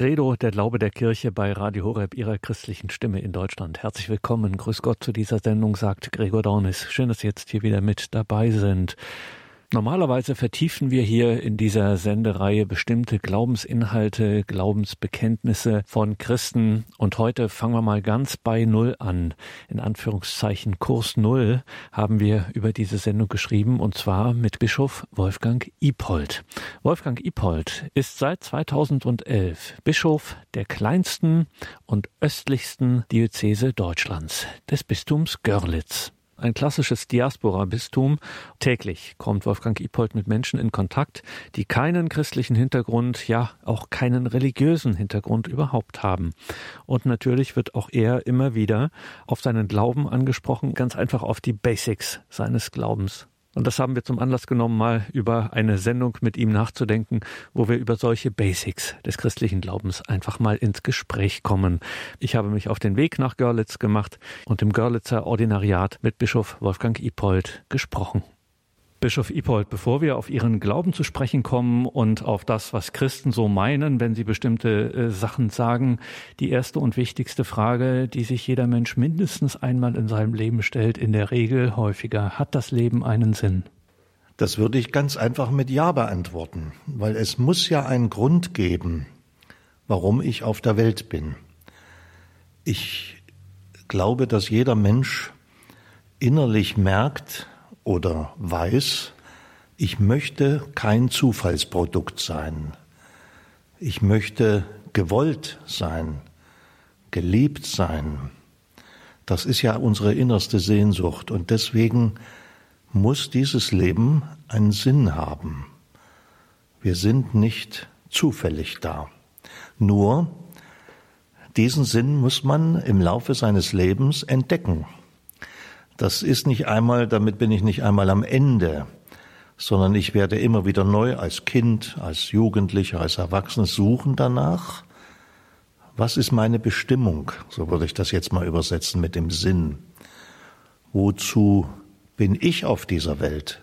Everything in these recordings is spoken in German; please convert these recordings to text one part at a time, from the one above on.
Credo, der Glaube der Kirche bei Radio Horeb, ihrer christlichen Stimme in Deutschland. Herzlich willkommen. Grüß Gott zu dieser Sendung, sagt Gregor Dornis. Schön, dass Sie jetzt hier wieder mit dabei sind. Normalerweise vertiefen wir hier in dieser Sendereihe bestimmte Glaubensinhalte, Glaubensbekenntnisse von Christen. Und heute fangen wir mal ganz bei Null an. In Anführungszeichen Kurs Null haben wir über diese Sendung geschrieben und zwar mit Bischof Wolfgang Ipold. Wolfgang Ipold ist seit 2011 Bischof der kleinsten und östlichsten Diözese Deutschlands, des Bistums Görlitz ein klassisches Diaspora-Bistum. Täglich kommt Wolfgang Ipold mit Menschen in Kontakt, die keinen christlichen Hintergrund, ja auch keinen religiösen Hintergrund überhaupt haben. Und natürlich wird auch er immer wieder auf seinen Glauben angesprochen, ganz einfach auf die Basics seines Glaubens. Und das haben wir zum Anlass genommen, mal über eine Sendung mit ihm nachzudenken, wo wir über solche Basics des christlichen Glaubens einfach mal ins Gespräch kommen. Ich habe mich auf den Weg nach Görlitz gemacht und im Görlitzer Ordinariat mit Bischof Wolfgang Ipold gesprochen. Bischof Ipold, bevor wir auf Ihren Glauben zu sprechen kommen und auf das, was Christen so meinen, wenn sie bestimmte äh, Sachen sagen, die erste und wichtigste Frage, die sich jeder Mensch mindestens einmal in seinem Leben stellt, in der Regel häufiger, hat das Leben einen Sinn? Das würde ich ganz einfach mit Ja beantworten, weil es muss ja einen Grund geben, warum ich auf der Welt bin. Ich glaube, dass jeder Mensch innerlich merkt, oder weiß, ich möchte kein Zufallsprodukt sein. Ich möchte gewollt sein, geliebt sein. Das ist ja unsere innerste Sehnsucht und deswegen muss dieses Leben einen Sinn haben. Wir sind nicht zufällig da. Nur diesen Sinn muss man im Laufe seines Lebens entdecken. Das ist nicht einmal, damit bin ich nicht einmal am Ende, sondern ich werde immer wieder neu als Kind, als Jugendlicher, als Erwachsener suchen danach. Was ist meine Bestimmung? So würde ich das jetzt mal übersetzen mit dem Sinn. Wozu bin ich auf dieser Welt?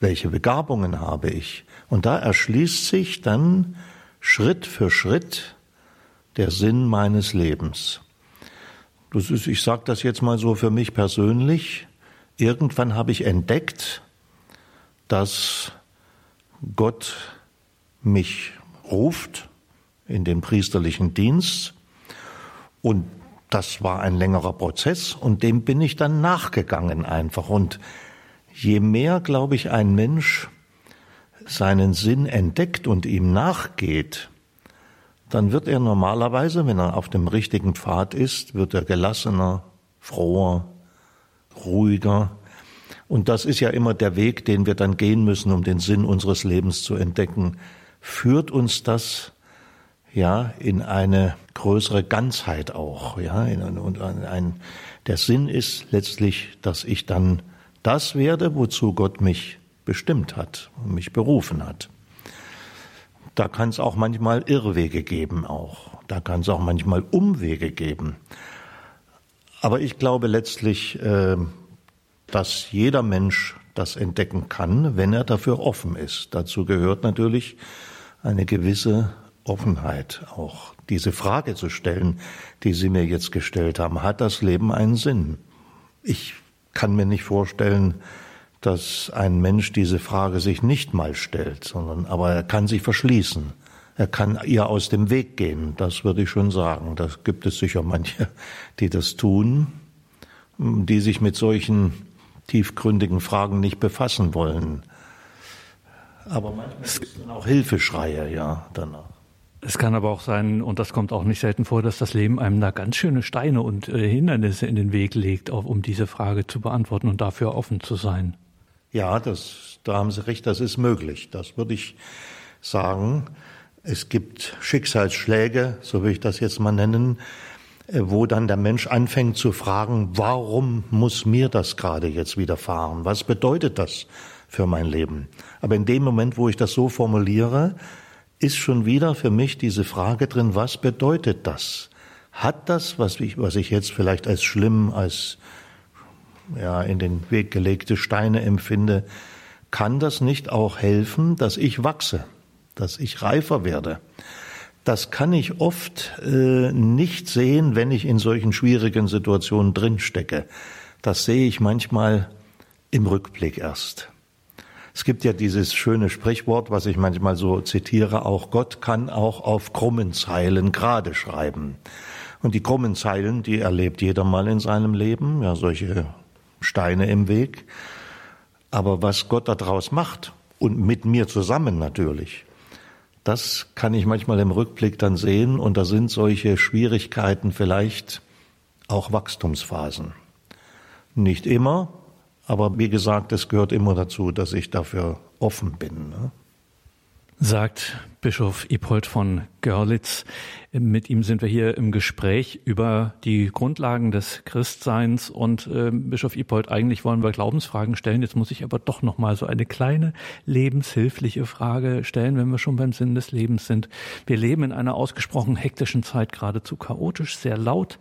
Welche Begabungen habe ich? Und da erschließt sich dann Schritt für Schritt der Sinn meines Lebens. Das ist, ich sage das jetzt mal so für mich persönlich. Irgendwann habe ich entdeckt, dass Gott mich ruft in den priesterlichen Dienst und das war ein längerer Prozess und dem bin ich dann nachgegangen einfach. Und je mehr, glaube ich, ein Mensch seinen Sinn entdeckt und ihm nachgeht, dann wird er normalerweise, wenn er auf dem richtigen Pfad ist, wird er gelassener, froher, ruhiger. Und das ist ja immer der Weg, den wir dann gehen müssen, um den Sinn unseres Lebens zu entdecken. Führt uns das ja in eine größere Ganzheit auch, ja, und ein, der Sinn ist letztlich, dass ich dann das werde, wozu Gott mich bestimmt hat, mich berufen hat. Da kann es auch manchmal Irrwege geben auch. Da kann es auch manchmal Umwege geben. Aber ich glaube letztlich, äh, dass jeder Mensch das entdecken kann, wenn er dafür offen ist. Dazu gehört natürlich eine gewisse Offenheit auch. Diese Frage zu stellen, die Sie mir jetzt gestellt haben, hat das Leben einen Sinn? Ich kann mir nicht vorstellen, dass ein Mensch diese Frage sich nicht mal stellt, sondern aber er kann sich verschließen. Er kann ihr aus dem Weg gehen, das würde ich schon sagen. Da gibt es sicher manche, die das tun, die sich mit solchen tiefgründigen Fragen nicht befassen wollen. Aber manchmal es ist dann auch Hilfeschreie, ja, danach. Es kann aber auch sein, und das kommt auch nicht selten vor, dass das Leben einem da ganz schöne Steine und äh, Hindernisse in den Weg legt, auch um diese Frage zu beantworten und dafür offen zu sein. Ja, das, da haben Sie recht, das ist möglich. Das würde ich sagen. Es gibt Schicksalsschläge, so will ich das jetzt mal nennen, äh, wo dann der Mensch anfängt zu fragen, warum muss mir das gerade jetzt widerfahren? Was bedeutet das für mein Leben? Aber in dem Moment, wo ich das so formuliere, ist schon wieder für mich diese Frage drin, was bedeutet das? Hat das, was ich, was ich jetzt vielleicht als schlimm, als ja, in den Weg gelegte Steine empfinde, kann das nicht auch helfen, dass ich wachse, dass ich reifer werde? Das kann ich oft äh, nicht sehen, wenn ich in solchen schwierigen Situationen drinstecke. Das sehe ich manchmal im Rückblick erst. Es gibt ja dieses schöne Sprichwort, was ich manchmal so zitiere, auch Gott kann auch auf krummen Zeilen gerade schreiben. Und die krummen Zeilen, die erlebt jeder mal in seinem Leben, ja, solche Steine im Weg. Aber was Gott daraus macht, und mit mir zusammen natürlich, das kann ich manchmal im Rückblick dann sehen, und da sind solche Schwierigkeiten vielleicht auch Wachstumsphasen. Nicht immer, aber wie gesagt, es gehört immer dazu, dass ich dafür offen bin. Ne? Sagt Bischof Ippold von Görlitz. Mit ihm sind wir hier im Gespräch über die Grundlagen des Christseins und äh, Bischof Ippold, eigentlich wollen wir Glaubensfragen stellen. Jetzt muss ich aber doch noch mal so eine kleine lebenshilfliche Frage stellen, wenn wir schon beim Sinn des Lebens sind. Wir leben in einer ausgesprochen hektischen Zeit, geradezu chaotisch, sehr laut.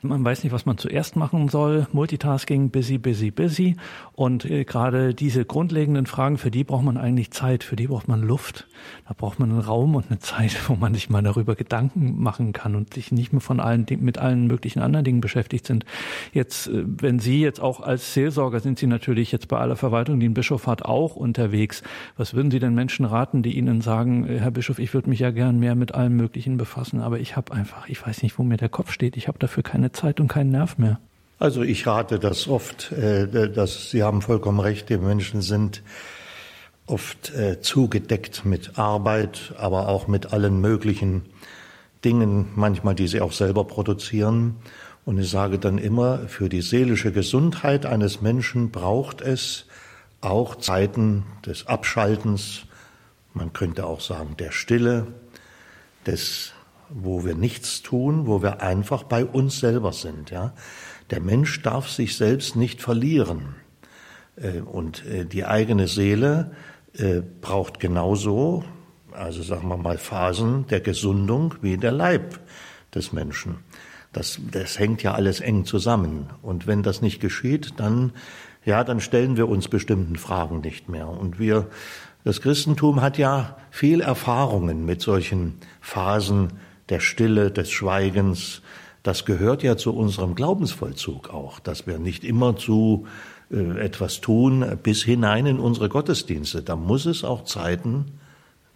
Man weiß nicht, was man zuerst machen soll. Multitasking, busy, busy, busy. Und äh, gerade diese grundlegenden Fragen, für die braucht man eigentlich Zeit, für die braucht man Luft. Da braucht man einen Raum und eine Zeit, wo man sich mal darüber Gedanken machen kann und sich nicht mehr von allen mit allen möglichen anderen Dingen beschäftigt sind. Jetzt, äh, wenn Sie jetzt auch als Seelsorger sind Sie natürlich jetzt bei aller Verwaltung, die ein Bischof hat, auch unterwegs. Was würden Sie den Menschen raten, die Ihnen sagen, äh, Herr Bischof, ich würde mich ja gern mehr mit allem Möglichen befassen, aber ich habe einfach, ich weiß nicht, wo mir der Kopf steht. Ich habe dafür keine Zeit und keinen Nerv mehr. Also ich rate das oft, äh, dass Sie haben vollkommen recht, die Menschen sind oft zugedeckt mit Arbeit, aber auch mit allen möglichen Dingen, manchmal die sie auch selber produzieren. Und ich sage dann immer, für die seelische Gesundheit eines Menschen braucht es auch Zeiten des Abschaltens, man könnte auch sagen der Stille, des, wo wir nichts tun, wo wir einfach bei uns selber sind. Ja? Der Mensch darf sich selbst nicht verlieren. Äh, und äh, die eigene Seele äh, braucht genauso also sagen wir mal Phasen der Gesundung wie der Leib des Menschen. Das, das hängt ja alles eng zusammen. Und wenn das nicht geschieht, dann, ja, dann stellen wir uns bestimmten Fragen nicht mehr. Und wir, das Christentum hat ja viel Erfahrungen mit solchen Phasen der Stille, des Schweigens. Das gehört ja zu unserem Glaubensvollzug auch, dass wir nicht immer zu äh, etwas tun bis hinein in unsere Gottesdienste. Da muss es auch Zeiten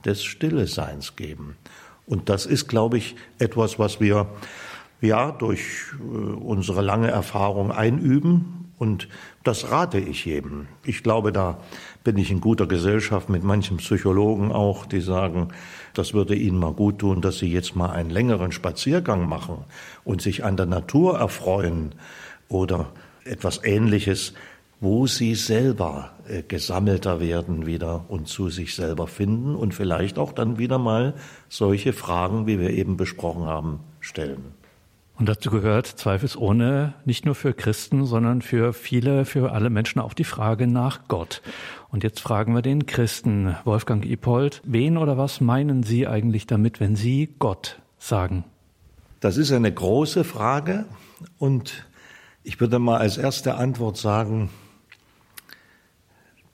des Stilleseins geben. Und das ist, glaube ich, etwas, was wir ja durch äh, unsere lange Erfahrung einüben. Und das rate ich jedem. Ich glaube, da bin ich in guter Gesellschaft mit manchen Psychologen auch, die sagen, das würde ihnen mal gut tun, dass sie jetzt mal einen längeren Spaziergang machen und sich an der Natur erfreuen oder etwas Ähnliches wo sie selber äh, gesammelter werden wieder und zu sich selber finden und vielleicht auch dann wieder mal solche Fragen, wie wir eben besprochen haben, stellen. Und dazu gehört zweifelsohne nicht nur für Christen, sondern für viele, für alle Menschen auch die Frage nach Gott. Und jetzt fragen wir den Christen, Wolfgang Ipold, wen oder was meinen Sie eigentlich damit, wenn Sie Gott sagen? Das ist eine große Frage und ich würde mal als erste Antwort sagen,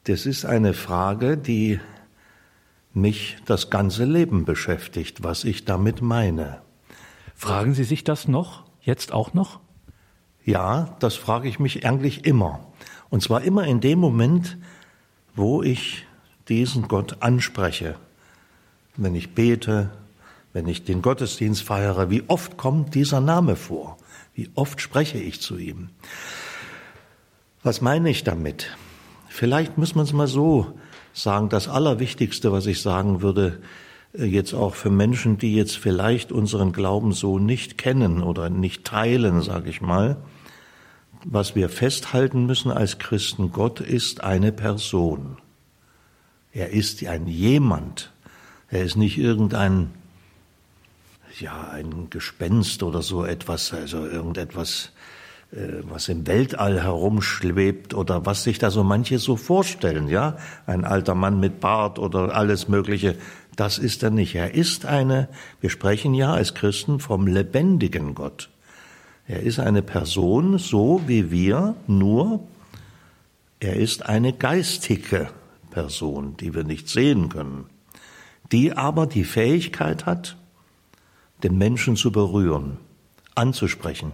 das ist eine Frage, die mich das ganze Leben beschäftigt, was ich damit meine. Fragen Sie sich das noch? Jetzt auch noch? Ja, das frage ich mich eigentlich immer. Und zwar immer in dem Moment, wo ich diesen Gott anspreche. Wenn ich bete, wenn ich den Gottesdienst feiere, wie oft kommt dieser Name vor? Wie oft spreche ich zu ihm? Was meine ich damit? Vielleicht muss man es mal so sagen. Das Allerwichtigste, was ich sagen würde, jetzt auch für Menschen, die jetzt vielleicht unseren Glauben so nicht kennen oder nicht teilen, sage ich mal, was wir festhalten müssen als Christen, Gott ist eine Person. Er ist ein jemand. Er ist nicht irgendein, ja, ein Gespenst oder so etwas, also irgendetwas äh, was im Weltall herumschwebt oder was sich da so manche so vorstellen, ja? Ein alter Mann mit Bart oder alles Mögliche. Das ist er nicht. Er ist eine, wir sprechen ja als Christen vom lebendigen Gott. Er ist eine Person, so wie wir, nur er ist eine geistige Person, die wir nicht sehen können, die aber die Fähigkeit hat, den Menschen zu berühren, anzusprechen,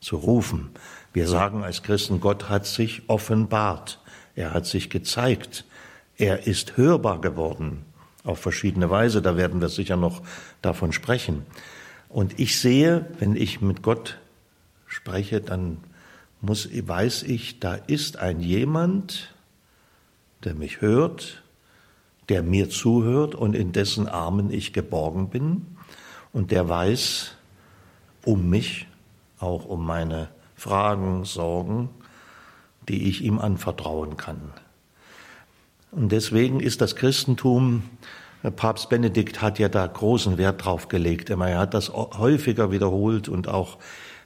zu rufen. Wir sagen als Christen, Gott hat sich offenbart, er hat sich gezeigt, er ist hörbar geworden auf verschiedene Weise, da werden wir sicher noch davon sprechen. Und ich sehe, wenn ich mit Gott spreche, dann muss, weiß ich, da ist ein jemand, der mich hört, der mir zuhört und in dessen Armen ich geborgen bin und der weiß um mich, auch um meine Fragen, Sorgen, die ich ihm anvertrauen kann. Und deswegen ist das Christentum, Papst Benedikt hat ja da großen Wert drauf gelegt. Er hat das häufiger wiederholt und auch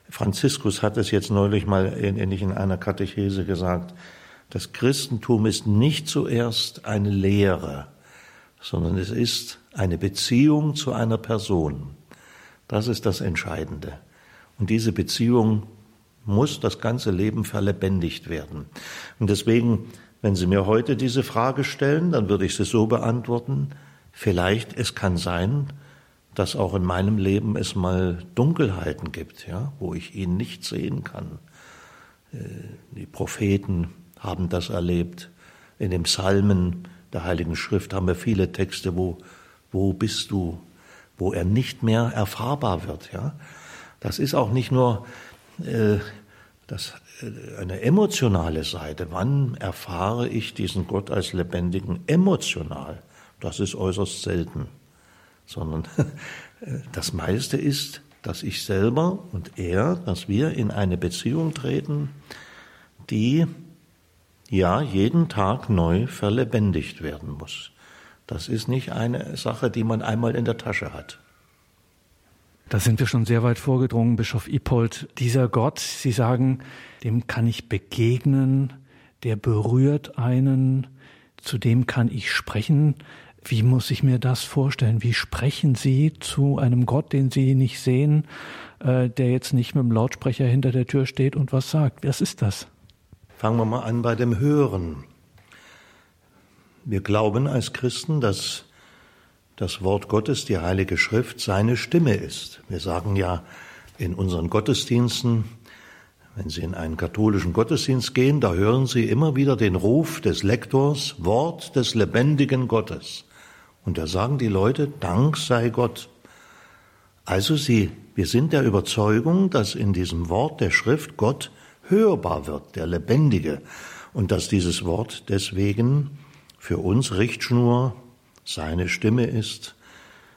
Franziskus hat es jetzt neulich mal in, in einer Katechese gesagt. Das Christentum ist nicht zuerst eine Lehre, sondern es ist eine Beziehung zu einer Person. Das ist das Entscheidende. Und diese Beziehung muss das ganze Leben verlebendigt werden. Und deswegen, wenn Sie mir heute diese Frage stellen, dann würde ich sie so beantworten, vielleicht es kann sein, dass auch in meinem Leben es mal Dunkelheiten gibt, ja, wo ich ihn nicht sehen kann. Äh, die Propheten haben das erlebt. In den Psalmen der Heiligen Schrift haben wir viele Texte, wo, wo bist du, wo er nicht mehr erfahrbar wird. Ja? Das ist auch nicht nur äh, das, äh, eine emotionale Seite. Wann erfahre ich diesen Gott als Lebendigen emotional? Das ist äußerst selten. Sondern das meiste ist, dass ich selber und er, dass wir in eine Beziehung treten, die ja jeden Tag neu verlebendigt werden muss. Das ist nicht eine Sache, die man einmal in der Tasche hat. Da sind wir schon sehr weit vorgedrungen, Bischof Ipold. Dieser Gott, Sie sagen, dem kann ich begegnen, der berührt einen, zu dem kann ich sprechen. Wie muss ich mir das vorstellen? Wie sprechen Sie zu einem Gott, den Sie nicht sehen, äh, der jetzt nicht mit dem Lautsprecher hinter der Tür steht und was sagt? Was ist das? Fangen wir mal an bei dem Hören. Wir glauben als Christen, dass das Wort Gottes, die Heilige Schrift, seine Stimme ist. Wir sagen ja in unseren Gottesdiensten, wenn Sie in einen katholischen Gottesdienst gehen, da hören Sie immer wieder den Ruf des Lektors, Wort des lebendigen Gottes. Und da sagen die Leute, Dank sei Gott. Also Sie, wir sind der Überzeugung, dass in diesem Wort der Schrift Gott hörbar wird, der Lebendige, und dass dieses Wort deswegen für uns Richtschnur seine Stimme ist.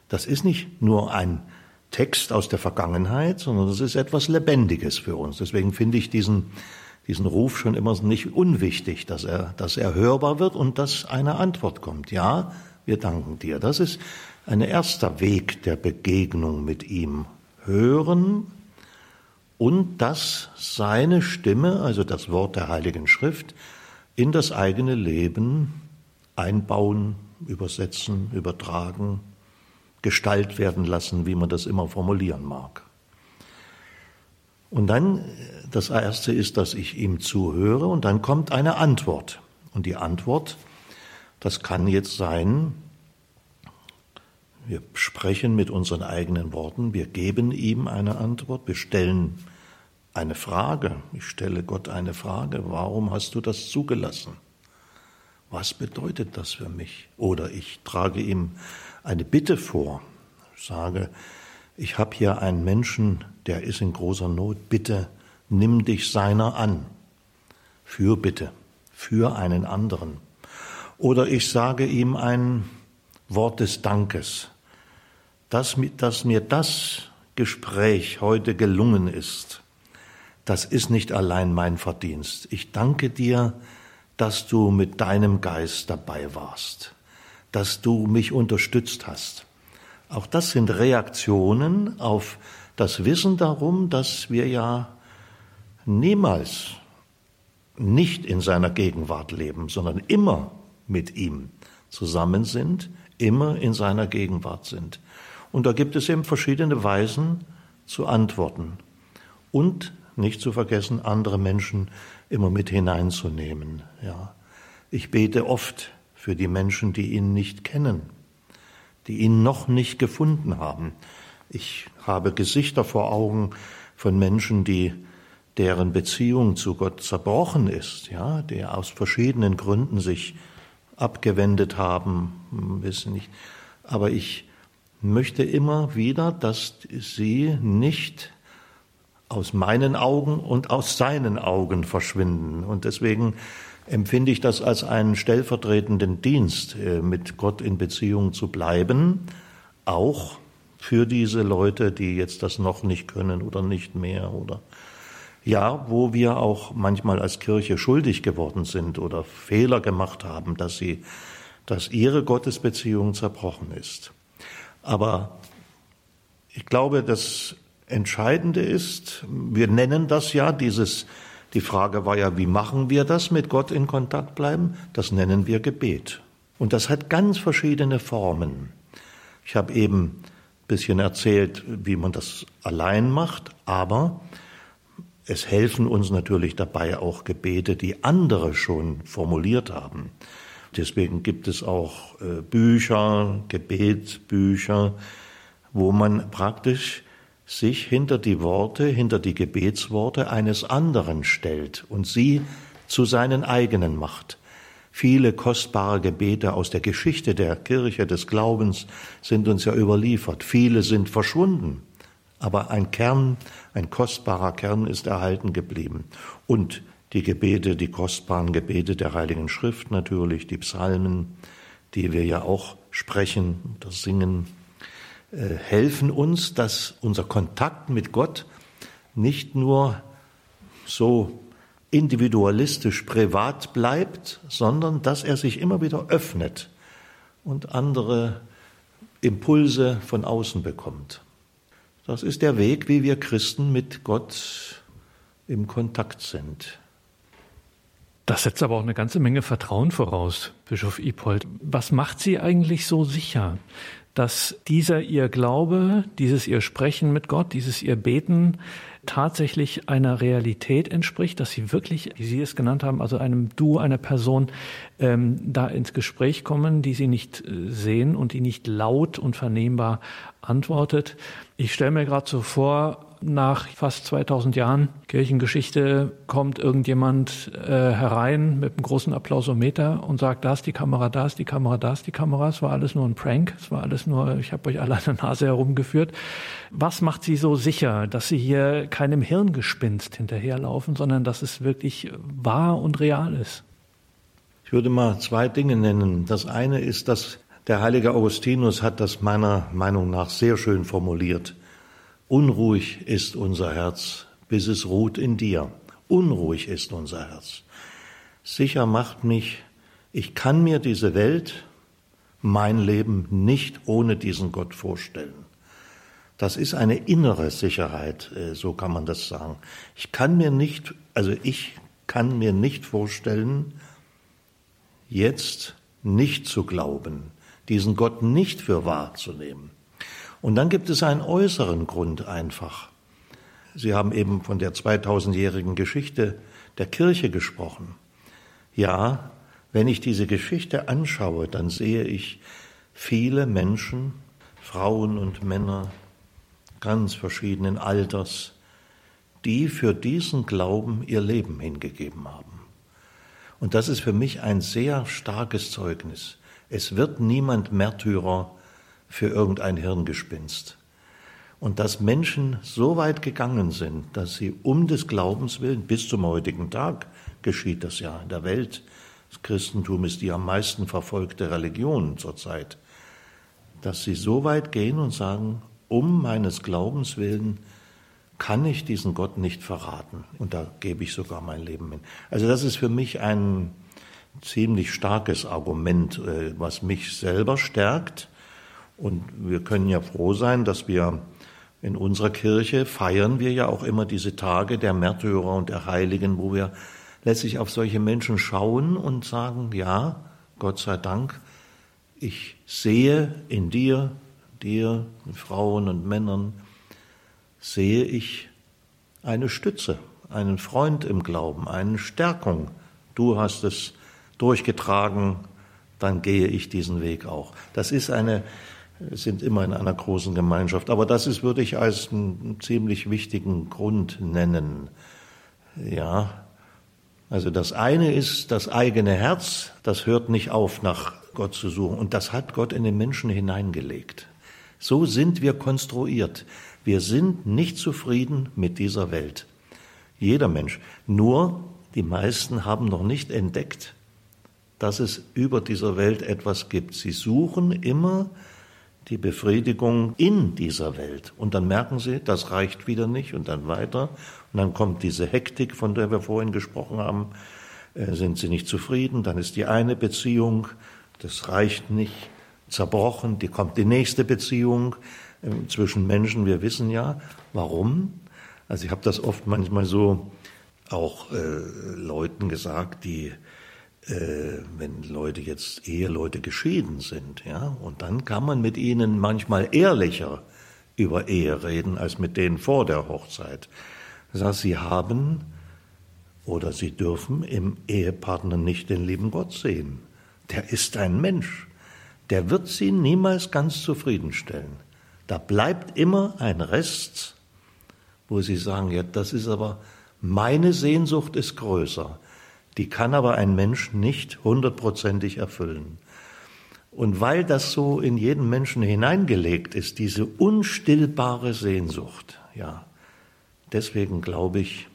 Das ist nicht nur ein Text aus der Vergangenheit, sondern das ist etwas Lebendiges für uns. Deswegen finde ich diesen, diesen Ruf schon immer nicht unwichtig, dass er, dass er hörbar wird und dass eine Antwort kommt. Ja, wir danken dir. Das ist ein erster Weg der Begegnung mit ihm. Hören und dass seine Stimme, also das Wort der Heiligen Schrift, in das eigene Leben einbauen, übersetzen, übertragen, Gestalt werden lassen, wie man das immer formulieren mag. Und dann, das Erste ist, dass ich ihm zuhöre und dann kommt eine Antwort. Und die Antwort, das kann jetzt sein, wir sprechen mit unseren eigenen Worten, wir geben ihm eine Antwort, wir stellen eine Frage. Ich stelle Gott eine Frage, warum hast du das zugelassen? Was bedeutet das für mich? Oder ich trage ihm eine Bitte vor, sage, ich habe hier einen Menschen, der ist in großer Not, bitte nimm dich seiner an. Für bitte, für einen anderen. Oder ich sage ihm ein Wort des Dankes dass, dass mir das Gespräch heute gelungen ist, das ist nicht allein mein Verdienst. Ich danke dir, dass du mit deinem Geist dabei warst, dass du mich unterstützt hast. Auch das sind Reaktionen auf das Wissen darum, dass wir ja niemals nicht in seiner Gegenwart leben, sondern immer mit ihm zusammen sind, immer in seiner Gegenwart sind. Und da gibt es eben verschiedene Weisen zu antworten. Und nicht zu vergessen, andere Menschen immer mit hineinzunehmen. Ja. Ich bete oft für die Menschen, die ihn nicht kennen, die ihn noch nicht gefunden haben. Ich habe Gesichter vor Augen von Menschen, die deren Beziehung zu Gott zerbrochen ist, ja, die aus verschiedenen Gründen sich abgewendet haben, hm, wissen nicht. Aber ich möchte immer wieder, dass sie nicht aus meinen Augen und aus seinen Augen verschwinden. Und deswegen empfinde ich das als einen stellvertretenden Dienst, äh, mit Gott in Beziehung zu bleiben, auch für diese Leute, die jetzt das noch nicht können oder nicht mehr oder ja, wo wir auch manchmal als Kirche schuldig geworden sind oder Fehler gemacht haben, dass sie, dass ihre Gottesbeziehung zerbrochen ist. Aber ich glaube, das Entscheidende ist, wir nennen das ja dieses, die Frage war ja, wie machen wir das mit Gott in Kontakt bleiben? Das nennen wir Gebet. Und das hat ganz verschiedene Formen. Ich habe eben ein bisschen erzählt, wie man das allein macht, aber es helfen uns natürlich dabei auch Gebete, die andere schon formuliert haben. Deswegen gibt es auch äh, Bücher, Gebetsbücher, wo man praktisch sich hinter die Worte, hinter die Gebetsworte eines anderen stellt und sie zu seinen eigenen macht. Viele kostbare Gebete aus der Geschichte der Kirche des Glaubens sind uns ja überliefert. Viele sind verschwunden. Aber ein Kern, ein kostbarer Kern ist erhalten geblieben. Und die Gebete, die kostbaren Gebete der Heiligen Schrift natürlich, die Psalmen, die wir ja auch sprechen oder singen, helfen uns, dass unser Kontakt mit Gott nicht nur so individualistisch privat bleibt, sondern dass er sich immer wieder öffnet und andere Impulse von außen bekommt. Das ist der Weg, wie wir Christen mit Gott im Kontakt sind. Das setzt aber auch eine ganze Menge Vertrauen voraus, Bischof Ipold. Was macht Sie eigentlich so sicher, dass dieser Ihr Glaube, dieses Ihr Sprechen mit Gott, dieses Ihr Beten tatsächlich einer Realität entspricht, dass Sie wirklich, wie Sie es genannt haben, also einem Du, einer Person ähm, da ins Gespräch kommen, die Sie nicht äh, sehen und die nicht laut und vernehmbar antwortet. Ich stelle mir gerade so vor, nach fast 2000 Jahren Kirchengeschichte kommt irgendjemand äh, herein mit einem großen Applausometer und sagt, da ist die Kamera, da ist die Kamera, da ist die Kamera. Es war alles nur ein Prank, es war alles nur, ich habe euch alle an der Nase herumgeführt. Was macht Sie so sicher, dass Sie hier keinem Hirngespinst hinterherlaufen, sondern dass es wirklich wahr und real ist? Ich würde mal zwei Dinge nennen. Das eine ist, dass der heilige Augustinus hat das meiner Meinung nach sehr schön formuliert. Unruhig ist unser Herz, bis es ruht in dir. Unruhig ist unser Herz. Sicher macht mich, ich kann mir diese Welt, mein Leben nicht ohne diesen Gott vorstellen. Das ist eine innere Sicherheit, äh, so kann man das sagen. Ich kann mir nicht, also ich kann mir nicht vorstellen, jetzt nicht zu glauben, diesen Gott nicht für wahr zu nehmen. Und dann gibt es einen äußeren Grund einfach. Sie haben eben von der 2000-jährigen Geschichte der Kirche gesprochen. Ja, wenn ich diese Geschichte anschaue, dann sehe ich viele Menschen, Frauen und Männer ganz verschiedenen Alters, die für diesen Glauben ihr Leben hingegeben haben. Und das ist für mich ein sehr starkes Zeugnis. Es wird niemand Märtyrer für irgendein Hirngespinst. Und dass Menschen so weit gegangen sind, dass sie um des Glaubens willen, bis zum heutigen Tag geschieht das ja in der Welt, das Christentum ist die am meisten verfolgte Religion zurzeit, dass sie so weit gehen und sagen, um meines Glaubens willen kann ich diesen Gott nicht verraten. Und da gebe ich sogar mein Leben hin. Also das ist für mich ein, ziemlich starkes Argument, äh, was mich selber stärkt. Und wir können ja froh sein, dass wir in unserer Kirche feiern wir ja auch immer diese Tage der Märtyrer und der Heiligen, wo wir letztlich auf solche Menschen schauen und sagen, ja, Gott sei Dank, ich sehe in dir, dir, Frauen und Männern, sehe ich eine Stütze, einen Freund im Glauben, eine Stärkung. Du hast es durchgetragen, dann gehe ich diesen Weg auch. Das ist eine, sind immer in einer großen Gemeinschaft. Aber das ist, würde ich als einen ziemlich wichtigen Grund nennen. Ja. Also das eine ist das eigene Herz, das hört nicht auf, nach Gott zu suchen. Und das hat Gott in den Menschen hineingelegt. So sind wir konstruiert. Wir sind nicht zufrieden mit dieser Welt. Jeder Mensch. Nur die meisten haben noch nicht entdeckt, dass es über dieser Welt etwas gibt. Sie suchen immer die Befriedigung in dieser Welt. Und dann merken sie, das reicht wieder nicht und dann weiter. Und dann kommt diese Hektik, von der wir vorhin gesprochen haben. Äh, sind sie nicht zufrieden? Dann ist die eine Beziehung, das reicht nicht, zerbrochen. Die kommt die nächste Beziehung äh, zwischen Menschen. Wir wissen ja, warum. Also ich habe das oft manchmal so auch äh, Leuten gesagt, die äh, wenn Leute jetzt Eheleute geschieden sind, ja, und dann kann man mit ihnen manchmal ehrlicher über Ehe reden als mit denen vor der Hochzeit. Das heißt, sie haben oder sie dürfen im Ehepartner nicht den lieben Gott sehen. Der ist ein Mensch. Der wird sie niemals ganz zufriedenstellen. Da bleibt immer ein Rest, wo sie sagen, ja, das ist aber, meine Sehnsucht ist größer. Die kann aber ein Mensch nicht hundertprozentig erfüllen. Und weil das so in jeden Menschen hineingelegt ist, diese unstillbare Sehnsucht, ja, deswegen glaube ich,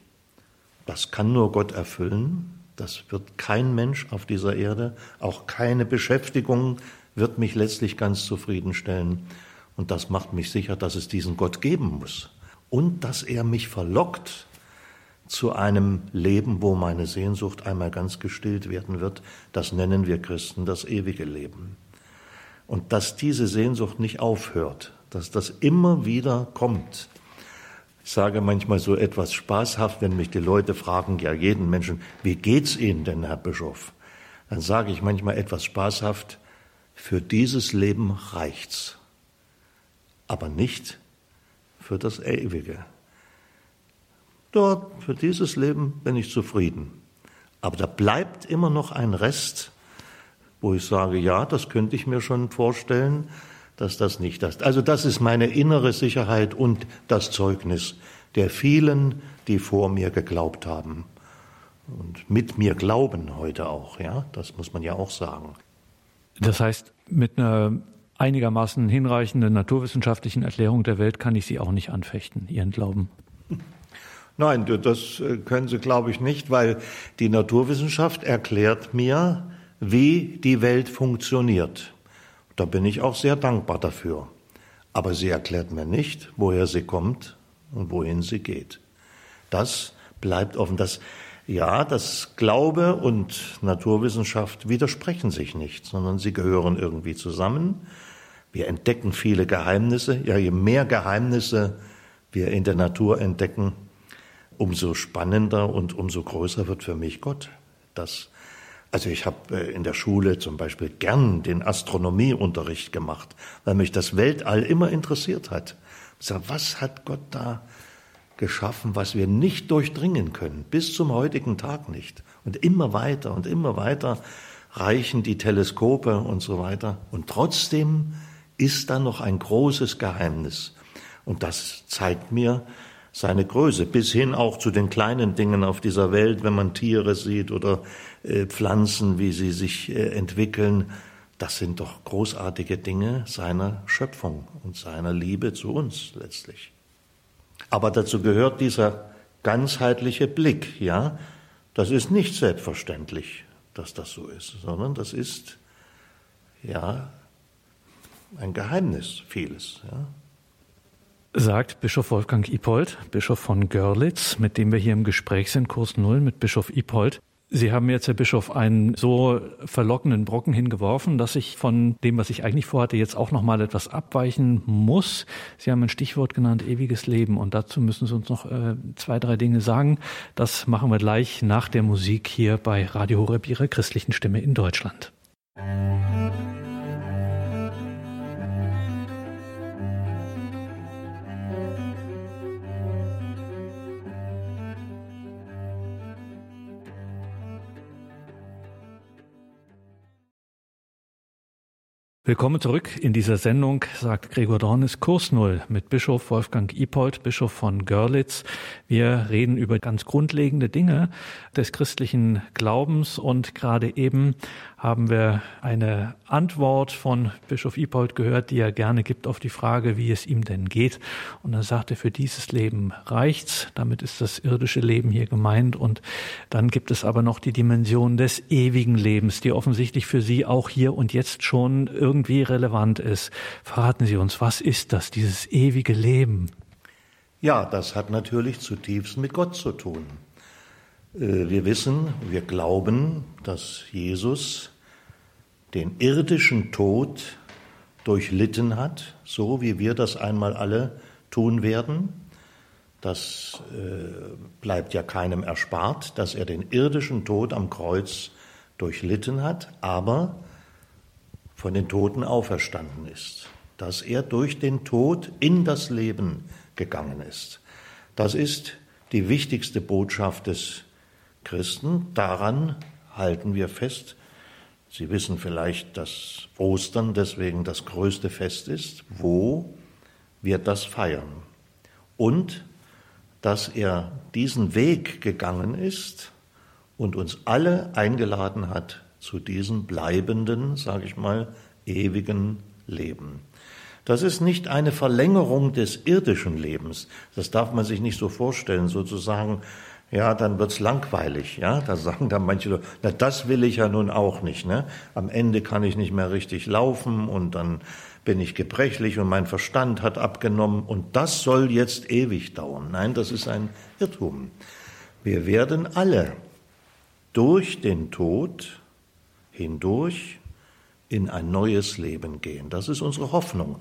das kann nur Gott erfüllen. Das wird kein Mensch auf dieser Erde, auch keine Beschäftigung wird mich letztlich ganz zufriedenstellen. Und das macht mich sicher, dass es diesen Gott geben muss. Und dass er mich verlockt zu einem Leben, wo meine Sehnsucht einmal ganz gestillt werden wird. Das nennen wir Christen das ewige Leben. Und dass diese Sehnsucht nicht aufhört, dass das immer wieder kommt. Ich sage manchmal so etwas spaßhaft, wenn mich die Leute fragen, ja jeden Menschen, wie geht's Ihnen denn, Herr Bischof? Dann sage ich manchmal etwas spaßhaft, für dieses Leben reicht's, aber nicht für das Ewige. Dort, für dieses Leben bin ich zufrieden. Aber da bleibt immer noch ein Rest, wo ich sage, ja, das könnte ich mir schon vorstellen, dass das nicht das. Also das ist meine innere Sicherheit und das Zeugnis der vielen, die vor mir geglaubt haben und mit mir glauben heute auch, ja, das muss man ja auch sagen. Das heißt, mit einer einigermaßen hinreichenden naturwissenschaftlichen Erklärung der Welt kann ich Sie auch nicht anfechten, Ihren Glauben. Nein, das äh, können Sie, glaube ich, nicht, weil die Naturwissenschaft erklärt mir, wie die Welt funktioniert. Da bin ich auch sehr dankbar dafür. Aber sie erklärt mir nicht, woher sie kommt und wohin sie geht. Das bleibt offen. Das, ja, das Glaube und Naturwissenschaft widersprechen sich nicht, sondern sie gehören irgendwie zusammen. Wir entdecken viele Geheimnisse. Ja, je mehr Geheimnisse wir in der Natur entdecken, umso spannender und umso größer wird für mich Gott. Das, also ich habe äh, in der Schule zum Beispiel gern den Astronomieunterricht gemacht, weil mich das Weltall immer interessiert hat. Was hat Gott da geschaffen, was wir nicht durchdringen können, bis zum heutigen Tag nicht. Und immer weiter und immer weiter reichen die Teleskope und so weiter. Und trotzdem ist da noch ein großes Geheimnis. Und das zeigt mir, seine Größe, bis hin auch zu den kleinen Dingen auf dieser Welt, wenn man Tiere sieht oder äh, Pflanzen, wie sie sich äh, entwickeln. Das sind doch großartige Dinge seiner Schöpfung und seiner Liebe zu uns letztlich. Aber dazu gehört dieser ganzheitliche Blick, ja. Das ist nicht selbstverständlich, dass das so ist, sondern das ist, ja, ein Geheimnis, vieles, ja sagt Bischof Wolfgang Ipold, Bischof von Görlitz, mit dem wir hier im Gespräch sind, Kurs Null mit Bischof Ipold. Sie haben jetzt, Herr Bischof, einen so verlockenden Brocken hingeworfen, dass ich von dem, was ich eigentlich vorhatte, jetzt auch noch mal etwas abweichen muss. Sie haben ein Stichwort genannt, ewiges Leben. Und dazu müssen Sie uns noch äh, zwei, drei Dinge sagen. Das machen wir gleich nach der Musik hier bei Radio Horeb, Ihrer christlichen Stimme in Deutschland. Willkommen zurück in dieser Sendung, sagt Gregor Dornis, Kurs Null mit Bischof Wolfgang Ipold, Bischof von Görlitz. Wir reden über ganz grundlegende Dinge des christlichen Glaubens und gerade eben haben wir eine Antwort von Bischof Ipold gehört, die er gerne gibt auf die Frage, wie es ihm denn geht. Und er sagte, für dieses Leben reicht's. Damit ist das irdische Leben hier gemeint. Und dann gibt es aber noch die Dimension des ewigen Lebens, die offensichtlich für Sie auch hier und jetzt schon irgendwie relevant ist. Verraten Sie uns, was ist das, dieses ewige Leben? Ja, das hat natürlich zutiefst mit Gott zu tun. Äh, wir wissen, wir glauben, dass Jesus den irdischen Tod durchlitten hat, so wie wir das einmal alle tun werden. Das äh, bleibt ja keinem erspart, dass er den irdischen Tod am Kreuz durchlitten hat, aber von den Toten auferstanden ist, dass er durch den Tod in das Leben gegangen ist. Das ist die wichtigste Botschaft des Christen. Daran halten wir fest, Sie wissen vielleicht, dass Ostern deswegen das größte Fest ist, wo wir das feiern. Und dass er diesen Weg gegangen ist und uns alle eingeladen hat zu diesem bleibenden, sage ich mal, ewigen Leben. Das ist nicht eine Verlängerung des irdischen Lebens. Das darf man sich nicht so vorstellen, sozusagen, ja, dann wird's langweilig, ja. Da sagen dann manche Leute, na, das will ich ja nun auch nicht, ne. Am Ende kann ich nicht mehr richtig laufen und dann bin ich gebrechlich und mein Verstand hat abgenommen und das soll jetzt ewig dauern. Nein, das ist ein Irrtum. Wir werden alle durch den Tod hindurch in ein neues Leben gehen. Das ist unsere Hoffnung.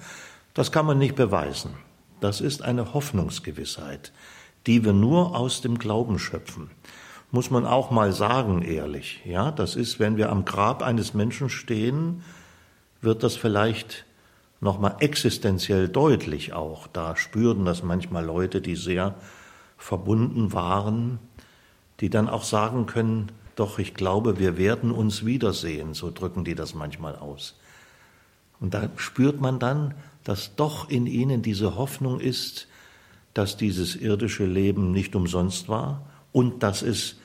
Das kann man nicht beweisen. Das ist eine Hoffnungsgewissheit die wir nur aus dem Glauben schöpfen. Muss man auch mal sagen, ehrlich. Ja, das ist, wenn wir am Grab eines Menschen stehen, wird das vielleicht nochmal existenziell deutlich auch. Da spürten das manchmal Leute, die sehr verbunden waren, die dann auch sagen können, doch, ich glaube, wir werden uns wiedersehen, so drücken die das manchmal aus. Und da spürt man dann, dass doch in ihnen diese Hoffnung ist, dass dieses irdische Leben nicht umsonst war und dass es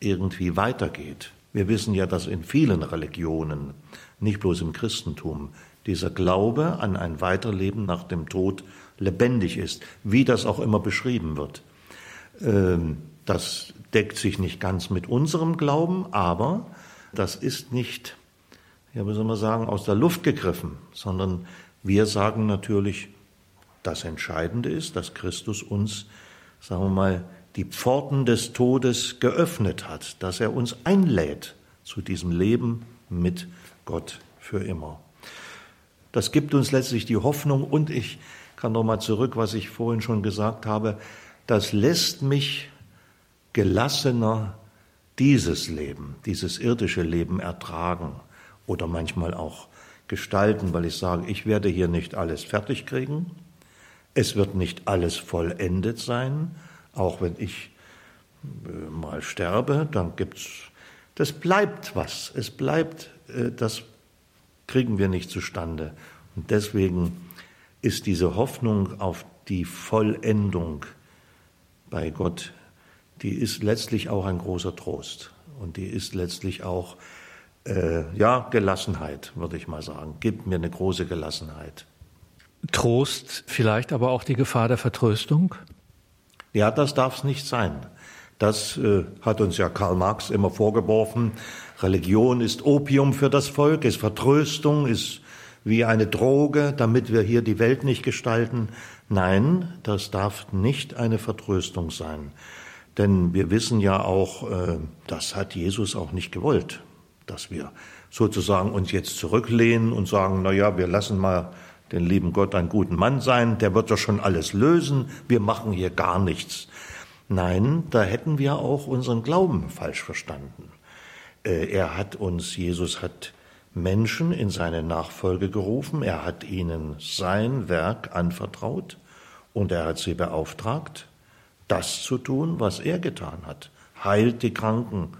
irgendwie weitergeht. Wir wissen ja, dass in vielen Religionen, nicht bloß im Christentum, dieser Glaube an ein Weiterleben nach dem Tod lebendig ist, wie das auch immer beschrieben wird. Ähm, das deckt sich nicht ganz mit unserem Glauben, aber das ist nicht, ja, wie soll man sagen, aus der Luft gegriffen, sondern wir sagen natürlich, das Entscheidende ist, dass Christus uns, sagen wir mal, die Pforten des Todes geöffnet hat, dass er uns einlädt zu diesem Leben mit Gott für immer. Das gibt uns letztlich die Hoffnung und ich kann noch mal zurück, was ich vorhin schon gesagt habe, das lässt mich gelassener dieses Leben, dieses irdische Leben ertragen oder manchmal auch gestalten, weil ich sage, ich werde hier nicht alles fertig kriegen, es wird nicht alles vollendet sein, auch wenn ich äh, mal sterbe, dann gibt's, das bleibt was, es bleibt, äh, das kriegen wir nicht zustande. Und deswegen ist diese Hoffnung auf die Vollendung bei Gott, die ist letztlich auch ein großer Trost und die ist letztlich auch äh, ja Gelassenheit, würde ich mal sagen. Gibt mir eine große Gelassenheit. Trost, vielleicht aber auch die Gefahr der Vertröstung? Ja, das darf es nicht sein. Das äh, hat uns ja Karl Marx immer vorgeworfen. Religion ist Opium für das Volk, ist Vertröstung, ist wie eine Droge, damit wir hier die Welt nicht gestalten. Nein, das darf nicht eine Vertröstung sein. Denn wir wissen ja auch, äh, das hat Jesus auch nicht gewollt, dass wir sozusagen uns jetzt zurücklehnen und sagen, na ja, wir lassen mal den lieben Gott einen guten Mann sein, der wird doch schon alles lösen, wir machen hier gar nichts. Nein, da hätten wir auch unseren Glauben falsch verstanden. Äh, er hat uns, Jesus hat Menschen in seine Nachfolge gerufen, er hat ihnen sein Werk anvertraut und er hat sie beauftragt, das zu tun, was er getan hat. Heilt die Kranken,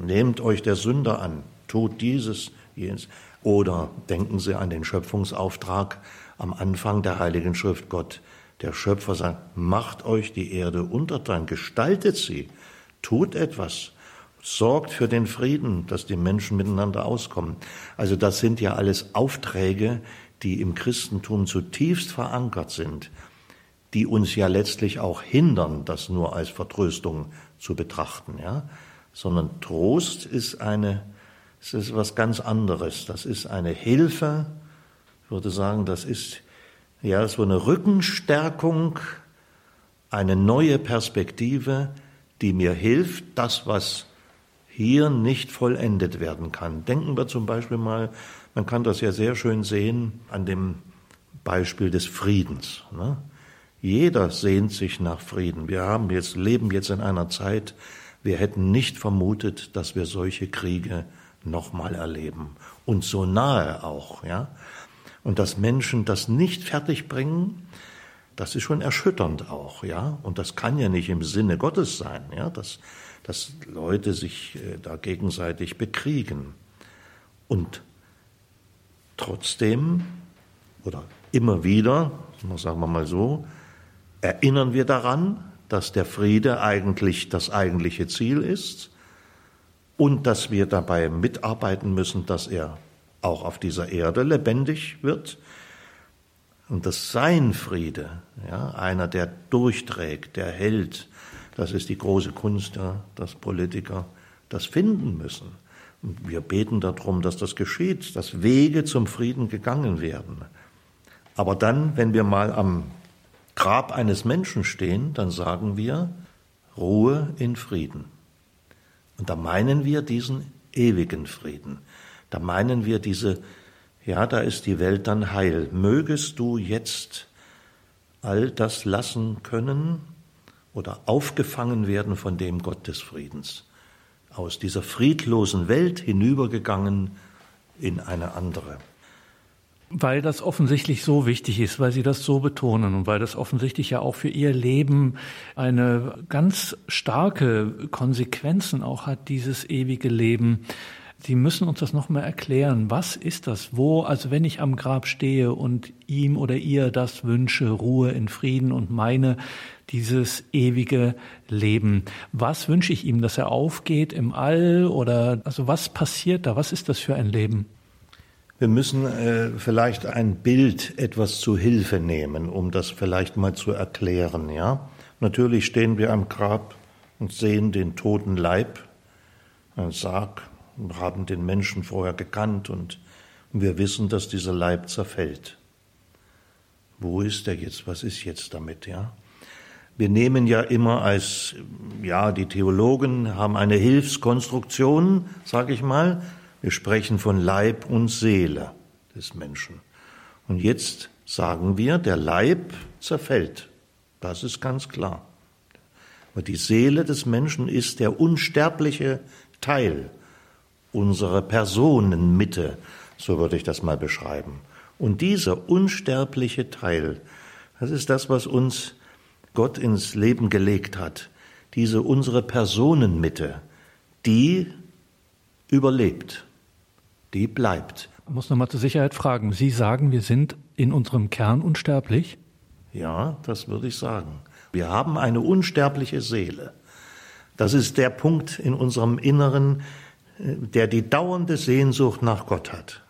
nehmt euch der Sünder an, tut dieses, jenes. Oder denken Sie an den Schöpfungsauftrag am Anfang der Heiligen Schrift. Gott, der Schöpfer, sagt, macht euch die Erde untertan, gestaltet sie, tut etwas, sorgt für den Frieden, dass die Menschen miteinander auskommen. Also das sind ja alles Aufträge, die im Christentum zutiefst verankert sind, die uns ja letztlich auch hindern, das nur als Vertröstung zu betrachten, ja, sondern Trost ist eine, es ist was ganz anderes. Das ist eine Hilfe. Ich würde sagen, das ist ja so eine Rückenstärkung, eine neue Perspektive, die mir hilft, das, was hier nicht vollendet werden kann. Denken wir zum Beispiel mal, man kann das ja sehr schön sehen an dem Beispiel des Friedens. Ne? Jeder sehnt sich nach Frieden. Wir haben jetzt, leben jetzt in einer Zeit, wir hätten nicht vermutet, dass wir solche Kriege nochmal erleben. Und so nahe auch, ja. Und dass Menschen das nicht fertigbringen, das ist schon erschütternd auch, ja. Und das kann ja nicht im Sinne Gottes sein, ja, dass, dass Leute sich äh, da gegenseitig bekriegen. Und trotzdem, oder immer wieder, sagen wir mal so, erinnern wir daran, dass der Friede eigentlich das eigentliche Ziel ist und dass wir dabei mitarbeiten müssen, dass er auch auf dieser Erde lebendig wird und dass sein Friede, ja, einer, der durchträgt, der hält, das ist die große Kunst, ja, dass Politiker das finden müssen. Und wir beten darum, dass das geschieht, dass Wege zum Frieden gegangen werden. Aber dann, wenn wir mal am Grab eines Menschen stehen, dann sagen wir Ruhe in Frieden. Und da meinen wir diesen ewigen Frieden. Da meinen wir diese, ja, da ist die Welt dann heil. Mögest du jetzt all das lassen können oder aufgefangen werden von dem Gott des Friedens. Aus dieser friedlosen Welt hinübergegangen in eine andere. Weil das offensichtlich so wichtig ist, weil Sie das so betonen und weil das offensichtlich ja auch für Ihr Leben eine ganz starke Konsequenzen auch hat, dieses ewige Leben. Sie müssen uns das nochmal erklären. Was ist das? Wo, also wenn ich am Grab stehe und ihm oder ihr das wünsche, Ruhe in Frieden und meine dieses ewige Leben. Was wünsche ich ihm, dass er aufgeht im All oder, also was passiert da? Was ist das für ein Leben? Wir müssen äh, vielleicht ein Bild etwas zu Hilfe nehmen, um das vielleicht mal zu erklären. Ja, natürlich stehen wir am Grab und sehen den toten Leib, einen Sarg, und haben den Menschen vorher gekannt und wir wissen, dass dieser Leib zerfällt. Wo ist er jetzt? Was ist jetzt damit? Ja, wir nehmen ja immer als ja die Theologen haben eine Hilfskonstruktion, sage ich mal wir sprechen von Leib und Seele des Menschen. Und jetzt sagen wir, der Leib zerfällt. Das ist ganz klar. Aber die Seele des Menschen ist der unsterbliche Teil unserer Personenmitte, so würde ich das mal beschreiben. Und dieser unsterbliche Teil, das ist das, was uns Gott ins Leben gelegt hat. Diese unsere Personenmitte, die überlebt die bleibt. Ich muss nochmal zur Sicherheit fragen. Sie sagen, wir sind in unserem Kern unsterblich? Ja, das würde ich sagen. Wir haben eine unsterbliche Seele. Das ist der Punkt in unserem Inneren, äh, der die dauernde Sehnsucht nach Gott hat.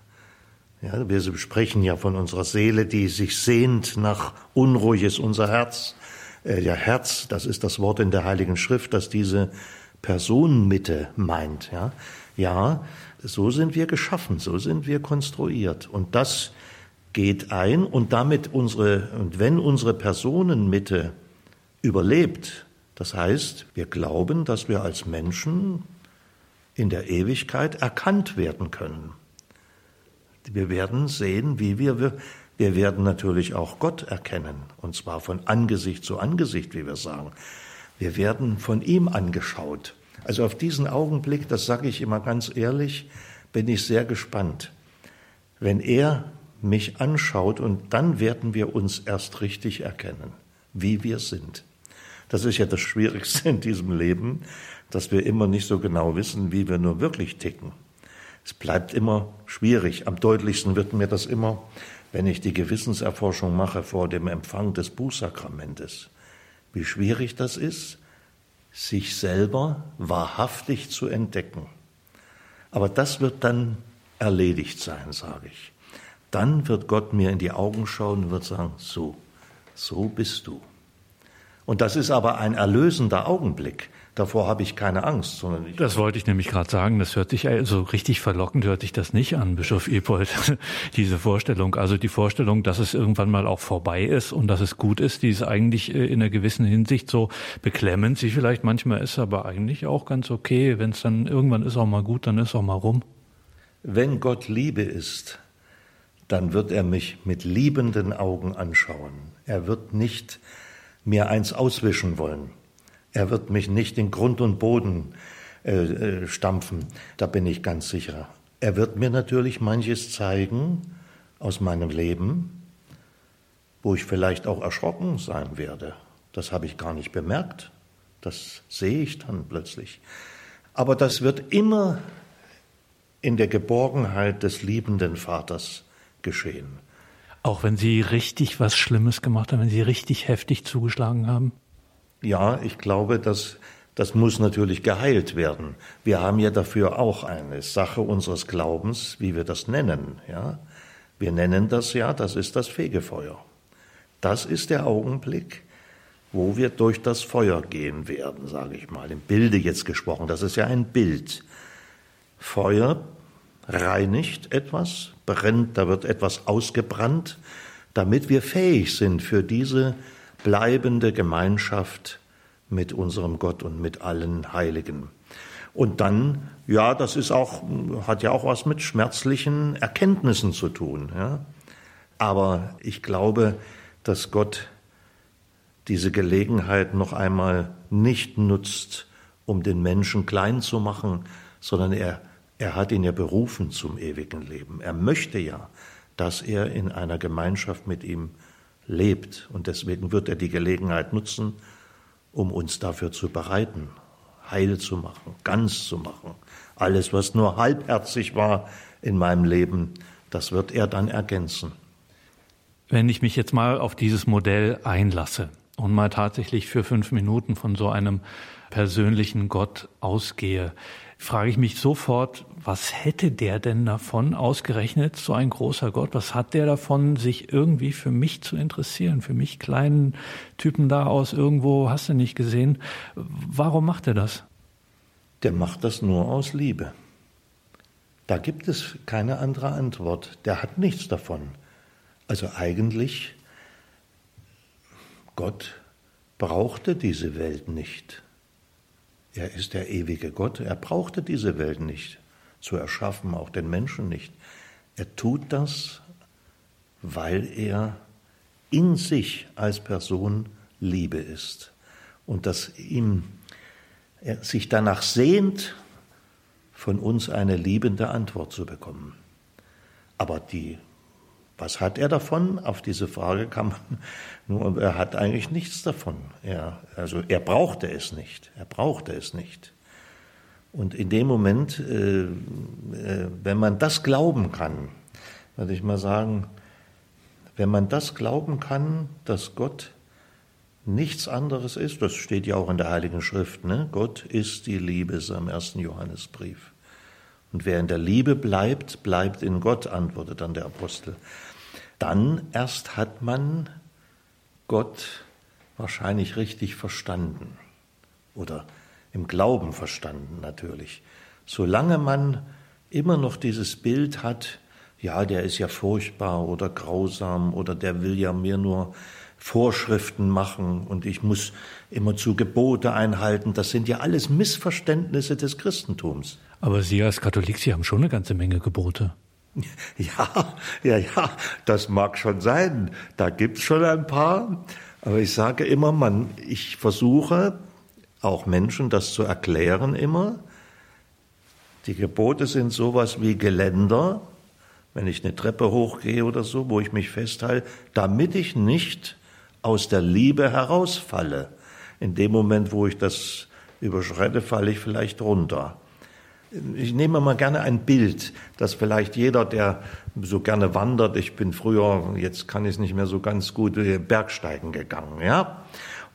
Ja, wir sprechen ja von unserer Seele, die sich sehnt nach unruhiges unser Herz. Äh, ja, Herz, das ist das Wort in der Heiligen Schrift, das diese Personenmitte meint. Ja, ja so sind wir geschaffen, so sind wir konstruiert. Und das geht ein und damit unsere, und wenn unsere Personenmitte überlebt, das heißt, wir glauben, dass wir als Menschen in der Ewigkeit erkannt werden können. Wir werden sehen, wie wir, wir werden natürlich auch Gott erkennen, und zwar von Angesicht zu Angesicht, wie wir sagen. Wir werden von ihm angeschaut. Also auf diesen Augenblick, das sage ich immer ganz ehrlich, bin ich sehr gespannt. Wenn er mich anschaut und dann werden wir uns erst richtig erkennen, wie wir sind. Das ist ja das Schwierigste in diesem Leben, dass wir immer nicht so genau wissen, wie wir nur wirklich ticken. Es bleibt immer schwierig. Am deutlichsten wird mir das immer, wenn ich die Gewissenserforschung mache vor dem Empfang des Bußsakramentes. Wie schwierig das ist, sich selber wahrhaftig zu entdecken. Aber das wird dann erledigt sein, sage ich. Dann wird Gott mir in die Augen schauen und wird sagen, so, so bist du. Und das ist aber ein erlösender Augenblick. Davor habe ich keine Angst, sondern ich Das wollte ich nämlich gerade sagen. Das hört sich so also richtig verlockend hört sich das nicht an, Bischof Epold. Diese Vorstellung, also die Vorstellung, dass es irgendwann mal auch vorbei ist und dass es gut ist, die ist eigentlich äh, in einer gewissen Hinsicht so beklemmend, sie vielleicht manchmal ist, aber eigentlich auch ganz okay. Wenn es dann irgendwann ist auch mal gut, dann ist auch mal rum. Wenn Gott Liebe ist, dann wird er mich mit liebenden Augen anschauen. Er wird nicht mir eins auswischen wollen. Er wird mich nicht in Grund und Boden äh, äh, stampfen, da bin ich ganz sicher. Er wird mir natürlich manches zeigen aus meinem Leben, wo ich vielleicht auch erschrocken sein werde. Das habe ich gar nicht bemerkt. Das sehe ich dann plötzlich. Aber das wird immer in der Geborgenheit des liebenden Vaters geschehen. Auch wenn Sie richtig was Schlimmes gemacht haben, wenn Sie richtig heftig zugeschlagen haben? Ja, ich glaube, dass das muss natürlich geheilt werden. Wir haben ja dafür auch eine Sache unseres Glaubens, wie wir das nennen. Ja? Wir nennen das ja, das ist das Fegefeuer. Das ist der Augenblick, wo wir durch das Feuer gehen werden, sage ich mal, im Bilde jetzt gesprochen. Das ist ja ein Bild. Feuer reinigt etwas, brennt, da wird etwas ausgebrannt, damit wir fähig sind für diese bleibende Gemeinschaft mit unserem Gott und mit allen Heiligen. Und dann, ja, das ist auch, hat ja auch was mit schmerzlichen Erkenntnissen zu tun. Ja. Aber ich glaube, dass Gott diese Gelegenheit noch einmal nicht nutzt, um den Menschen klein zu machen, sondern er, er hat ihn ja berufen zum ewigen Leben. Er möchte ja, dass er in einer Gemeinschaft mit ihm lebt. Und deswegen wird er die Gelegenheit nutzen, um uns dafür zu bereiten, heil zu machen, ganz zu machen. Alles, was nur halbherzig war in meinem Leben, das wird er dann ergänzen. Wenn ich mich jetzt mal auf dieses Modell einlasse und mal tatsächlich für fünf Minuten von so einem persönlichen Gott ausgehe, frage ich mich sofort, was hätte der denn davon, ausgerechnet so ein großer Gott, was hat der davon, sich irgendwie für mich zu interessieren, für mich kleinen Typen da aus irgendwo, hast du nicht gesehen, warum macht er das? Der macht das nur aus Liebe. Da gibt es keine andere Antwort. Der hat nichts davon. Also eigentlich, Gott brauchte diese Welt nicht. Er ist der ewige Gott. Er brauchte diese Welt nicht zu erschaffen, auch den Menschen nicht. Er tut das, weil er in sich als Person Liebe ist und dass ihm er sich danach sehnt, von uns eine liebende Antwort zu bekommen. Aber die was hat er davon? Auf diese Frage kann man nur, er hat eigentlich nichts davon. Er, also er brauchte es nicht. Er brauchte es nicht. Und in dem Moment, äh, äh, wenn man das glauben kann, würde ich mal sagen, wenn man das glauben kann, dass Gott nichts anderes ist, das steht ja auch in der Heiligen Schrift, ne? Gott ist die Liebe, ist am ersten Johannesbrief. Und wer in der Liebe bleibt, bleibt in Gott, antwortet dann der Apostel. Dann erst hat man Gott wahrscheinlich richtig verstanden oder im Glauben verstanden natürlich. Solange man immer noch dieses Bild hat, ja, der ist ja furchtbar oder grausam oder der will ja mir nur Vorschriften machen und ich muss immer zu Gebote einhalten. Das sind ja alles Missverständnisse des Christentums. Aber Sie als Katholik, Sie haben schon eine ganze Menge Gebote. Ja, ja, ja, das mag schon sein. Da gibt's schon ein paar. Aber ich sage immer, man, ich versuche auch Menschen das zu erklären immer. Die Gebote sind sowas wie Geländer, wenn ich eine Treppe hochgehe oder so, wo ich mich festhalte, damit ich nicht aus der Liebe herausfalle. In dem Moment, wo ich das überschreite, falle ich vielleicht runter. Ich nehme mal gerne ein Bild, dass vielleicht jeder, der so gerne wandert, ich bin früher, jetzt kann ich es nicht mehr so ganz gut, äh, Bergsteigen gegangen, ja,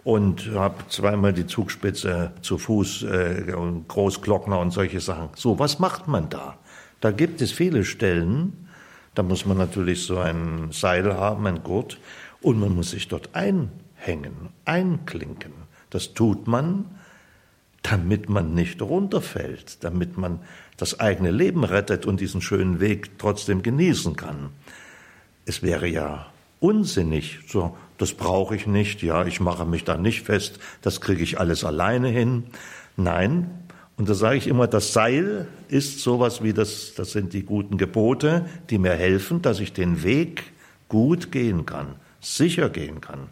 und habe zweimal die Zugspitze zu Fuß äh, und Großglockner und solche Sachen. So, was macht man da? Da gibt es viele Stellen, da muss man natürlich so ein Seil haben, ein Gurt, und man muss sich dort einhängen, einklinken. Das tut man, damit man nicht runterfällt, damit man das eigene Leben rettet und diesen schönen Weg trotzdem genießen kann. Es wäre ja unsinnig, so, das brauche ich nicht, ja, ich mache mich da nicht fest, das kriege ich alles alleine hin. Nein, und da sage ich immer, das Seil ist sowas wie das, das sind die guten Gebote, die mir helfen, dass ich den Weg gut gehen kann, sicher gehen kann.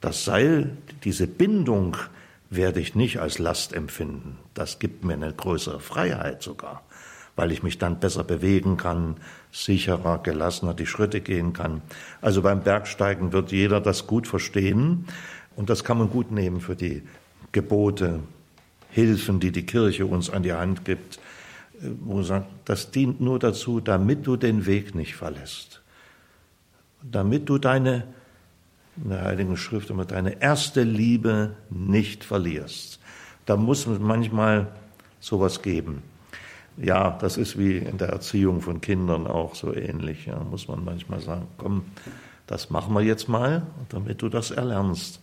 Das Seil, diese Bindung werde ich nicht als Last empfinden. Das gibt mir eine größere Freiheit sogar, weil ich mich dann besser bewegen kann, sicherer, gelassener die Schritte gehen kann. Also beim Bergsteigen wird jeder das gut verstehen und das kann man gut nehmen für die Gebote, Hilfen, die die Kirche uns an die Hand gibt, das dient nur dazu, damit du den Weg nicht verlässt, damit du deine in der Heiligen Schrift immer deine erste Liebe nicht verlierst. Da muss es manchmal sowas geben. Ja, das ist wie in der Erziehung von Kindern auch so ähnlich. Ja, muss man manchmal sagen, komm, das machen wir jetzt mal, damit du das erlernst.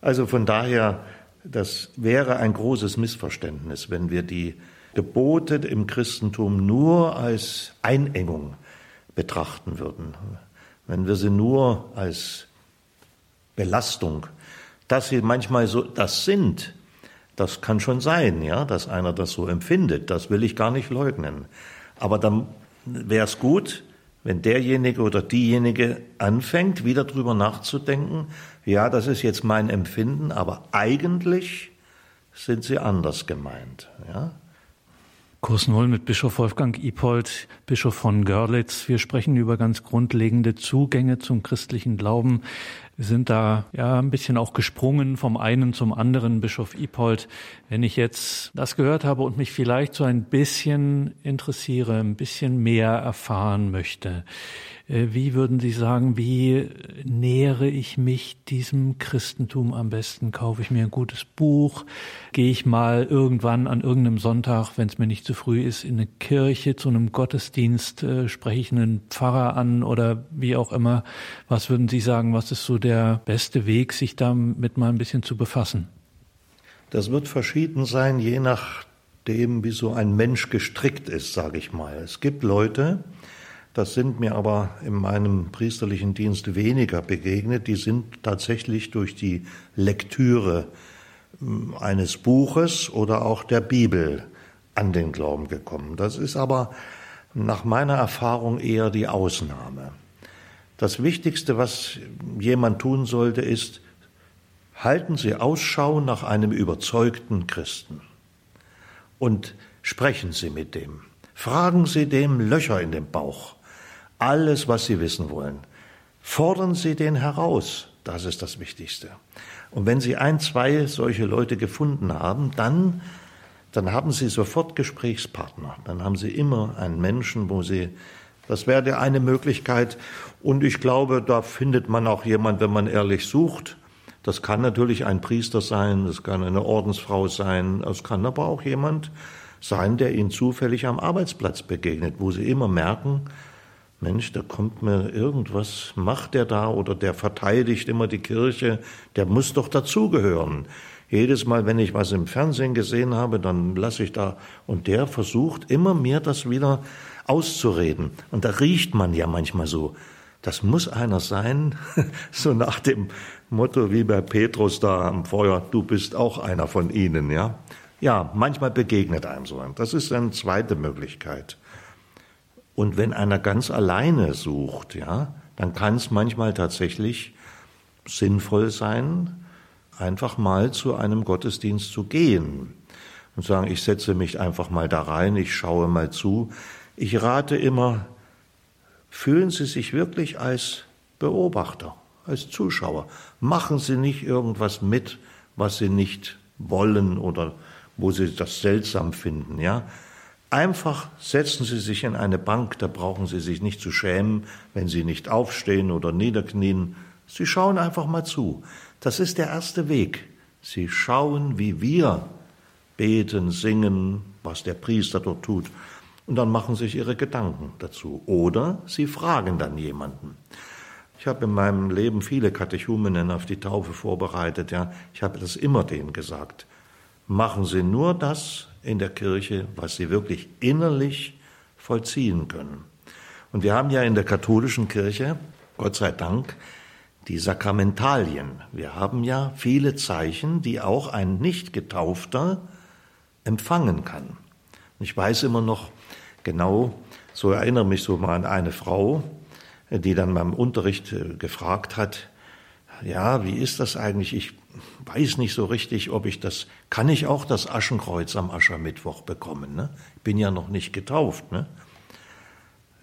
Also von daher, das wäre ein großes Missverständnis, wenn wir die Gebote im Christentum nur als Einengung betrachten würden. Wenn wir sie nur als Belastung. Dass sie manchmal so das sind, das kann schon sein, ja, dass einer das so empfindet. Das will ich gar nicht leugnen. Aber dann wäre es gut, wenn derjenige oder diejenige anfängt, wieder drüber nachzudenken, ja, das ist jetzt mein Empfinden, aber eigentlich sind sie anders gemeint, ja. Kurs Null mit Bischof Wolfgang Ipold, Bischof von Görlitz. Wir sprechen über ganz grundlegende Zugänge zum christlichen Glauben. Wir sind da ja ein bisschen auch gesprungen vom einen zum anderen, Bischof Ipold. Wenn ich jetzt das gehört habe und mich vielleicht so ein bisschen interessiere, ein bisschen mehr erfahren möchte, wie würden Sie sagen, wie nähere ich mich diesem Christentum am besten? Kaufe ich mir ein gutes Buch? Gehe ich mal irgendwann an irgendeinem Sonntag, wenn es mir nicht zu früh ist, in eine Kirche zu einem Gottesdienst? Äh, spreche ich einen Pfarrer an oder wie auch immer? Was würden Sie sagen, was ist so der beste Weg, sich damit mal ein bisschen zu befassen? Das wird verschieden sein, je nachdem, wie so ein Mensch gestrickt ist, sage ich mal. Es gibt Leute, das sind mir aber in meinem priesterlichen Dienst weniger begegnet. Die sind tatsächlich durch die Lektüre hm, eines Buches oder auch der Bibel an den Glauben gekommen. Das ist aber nach meiner Erfahrung eher die Ausnahme. Das Wichtigste, was jemand tun sollte, ist, halten Sie Ausschau nach einem überzeugten Christen und sprechen Sie mit dem. Fragen Sie dem Löcher in den Bauch alles, was Sie wissen wollen. Fordern Sie den heraus. Das ist das Wichtigste. Und wenn Sie ein, zwei solche Leute gefunden haben, dann, dann haben Sie sofort Gesprächspartner. Dann haben Sie immer einen Menschen, wo Sie, das wäre eine Möglichkeit. Und ich glaube, da findet man auch jemand, wenn man ehrlich sucht. Das kann natürlich ein Priester sein, das kann eine Ordensfrau sein, es kann aber auch jemand sein, der Ihnen zufällig am Arbeitsplatz begegnet, wo Sie immer merken, Mensch, da kommt mir irgendwas, macht der da oder der verteidigt immer die Kirche, der muss doch dazugehören. Jedes Mal, wenn ich was im Fernsehen gesehen habe, dann lasse ich da und der versucht immer mir das wieder auszureden. Und da riecht man ja manchmal so. Das muss einer sein, so nach dem Motto wie bei Petrus da am Feuer, du bist auch einer von ihnen, ja. Ja, manchmal begegnet einem so. Das ist eine zweite Möglichkeit. Und wenn einer ganz alleine sucht, ja, dann kann es manchmal tatsächlich sinnvoll sein, einfach mal zu einem Gottesdienst zu gehen und sagen, ich setze mich einfach mal da rein, ich schaue mal zu. Ich rate immer, fühlen Sie sich wirklich als Beobachter, als Zuschauer. Machen Sie nicht irgendwas mit, was Sie nicht wollen oder wo Sie das seltsam finden, ja. Einfach setzen Sie sich in eine Bank, da brauchen Sie sich nicht zu schämen, wenn Sie nicht aufstehen oder niederknien. Sie schauen einfach mal zu. Das ist der erste Weg. Sie schauen, wie wir beten, singen, was der Priester dort tut. Und dann machen sich ihre Gedanken dazu. Oder sie fragen dann jemanden. Ich habe in meinem Leben viele Katechumenen auf die Taufe vorbereitet. Ja, ich habe das immer denen gesagt. Machen Sie nur das in der Kirche, was Sie wirklich innerlich vollziehen können. Und wir haben ja in der katholischen Kirche, Gott sei Dank, die Sakramentalien. Wir haben ja viele Zeichen, die auch ein Nicht-Getaufter empfangen kann. Ich weiß immer noch genau, so erinnere mich so mal an eine Frau, die dann beim Unterricht äh, gefragt hat, ja, wie ist das eigentlich? Ich weiß nicht so richtig, ob ich das, kann ich auch das Aschenkreuz am Aschermittwoch bekommen? Ne? Bin ja noch nicht getauft. Ne?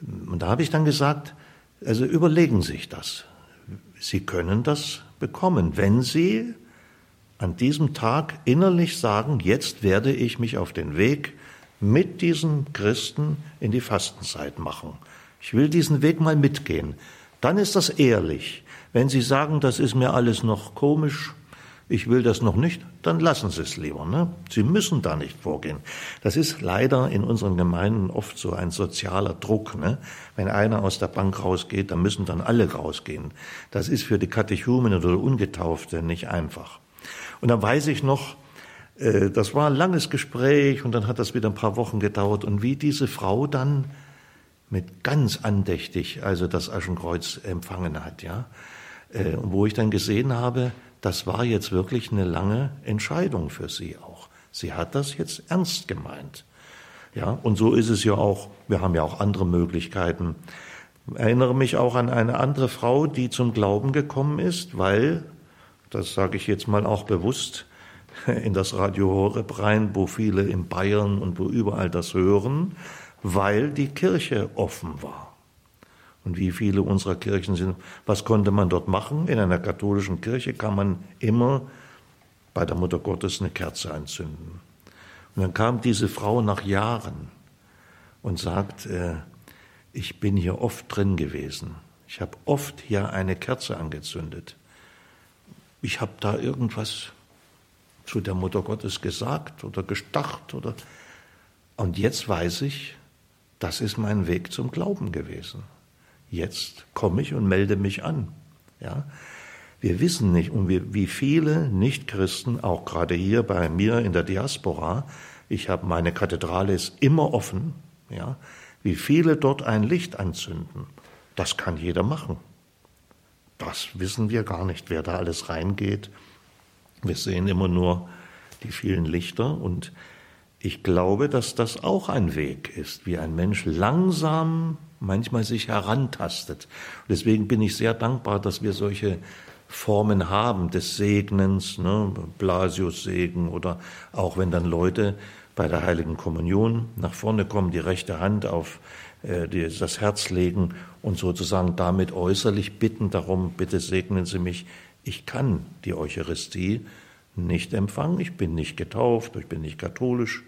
Und da habe ich dann gesagt, also überlegen Sie sich das. Sie können das bekommen, wenn Sie an diesem Tag innerlich sagen, jetzt werde ich mich auf den Weg mit diesen Christen in die Fastenzeit machen. Ich will diesen Weg mal mitgehen. Dann ist das ehrlich. Wenn Sie sagen, das ist mir alles noch komisch, ich will das noch nicht, dann lassen Sie es lieber. Ne? Sie müssen da nicht vorgehen. Das ist leider in unseren Gemeinden oft so ein sozialer Druck. Ne? Wenn einer aus der Bank rausgeht, dann müssen dann alle rausgehen. Das ist für die Katechumen oder Ungetaufte nicht einfach. Und dann weiß ich noch, äh, das war ein langes Gespräch und dann hat das wieder ein paar Wochen gedauert und wie diese Frau dann mit ganz andächtig also das Aschenkreuz empfangen hat, ja. Äh, wo ich dann gesehen habe, das war jetzt wirklich eine lange Entscheidung für sie auch. Sie hat das jetzt ernst gemeint. Ja, und so ist es ja auch. Wir haben ja auch andere Möglichkeiten. Ich erinnere mich auch an eine andere Frau, die zum Glauben gekommen ist, weil, das sage ich jetzt mal auch bewusst, in das Radio Horeb rein, wo viele in Bayern und wo überall das hören, weil die Kirche offen war und wie viele unserer Kirchen sind. Was konnte man dort machen? In einer katholischen Kirche kann man immer bei der Mutter Gottes eine Kerze anzünden. Und dann kam diese Frau nach Jahren und sagt, äh, ich bin hier oft drin gewesen. Ich habe oft hier eine Kerze angezündet. Ich habe da irgendwas zu der Mutter Gottes gesagt oder gestacht oder und jetzt weiß ich, das ist mein Weg zum Glauben gewesen jetzt komme ich und melde mich an. Ja? Wir wissen nicht, und wie viele Nichtchristen, auch gerade hier bei mir in der Diaspora, ich habe meine Kathedrale ist immer offen, ja, wie viele dort ein Licht anzünden. Das kann jeder machen. Das wissen wir gar nicht, wer da alles reingeht. Wir sehen immer nur die vielen Lichter und ich glaube, dass das auch ein Weg ist, wie ein Mensch langsam manchmal sich herantastet. Deswegen bin ich sehr dankbar, dass wir solche Formen haben des Segnens, ne, Blasius-Segen oder auch wenn dann Leute bei der Heiligen Kommunion nach vorne kommen, die rechte Hand auf äh, die, das Herz legen und sozusagen damit äußerlich bitten darum, bitte segnen Sie mich. Ich kann die Eucharistie nicht empfangen, ich bin nicht getauft, ich bin nicht katholisch,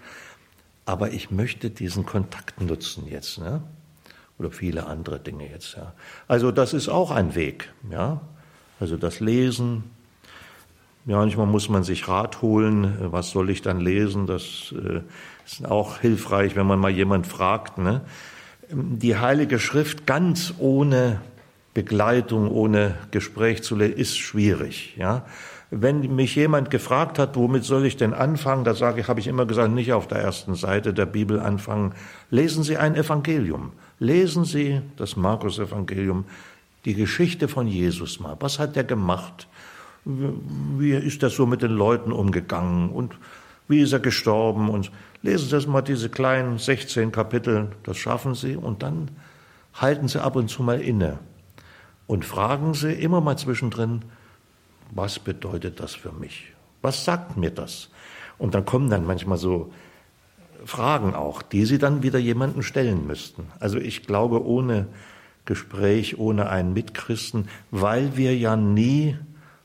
aber ich möchte diesen Kontakt nutzen jetzt. Ne? Oder viele andere Dinge jetzt. Ja. Also das ist auch ein Weg. Ja. Also das Lesen. Ja, manchmal muss man sich Rat holen. Was soll ich dann lesen? Das äh, ist auch hilfreich, wenn man mal jemand fragt. Ne? Die Heilige Schrift ganz ohne Begleitung, ohne Gespräch zu lesen, ist schwierig. Ja. Wenn mich jemand gefragt hat, womit soll ich denn anfangen, da sage ich, habe ich immer gesagt, nicht auf der ersten Seite der Bibel anfangen. Lesen Sie ein Evangelium. Lesen Sie das Markus-Evangelium, die Geschichte von Jesus mal. Was hat er gemacht? Wie ist er so mit den Leuten umgegangen? Und wie ist er gestorben? Und lesen Sie mal diese kleinen 16 Kapitel, das schaffen Sie. Und dann halten Sie ab und zu mal inne und fragen Sie immer mal zwischendrin, was bedeutet das für mich? Was sagt mir das? Und dann kommen dann manchmal so Fragen auch, die Sie dann wieder jemanden stellen müssten. Also ich glaube, ohne Gespräch, ohne einen Mitchristen, weil wir ja nie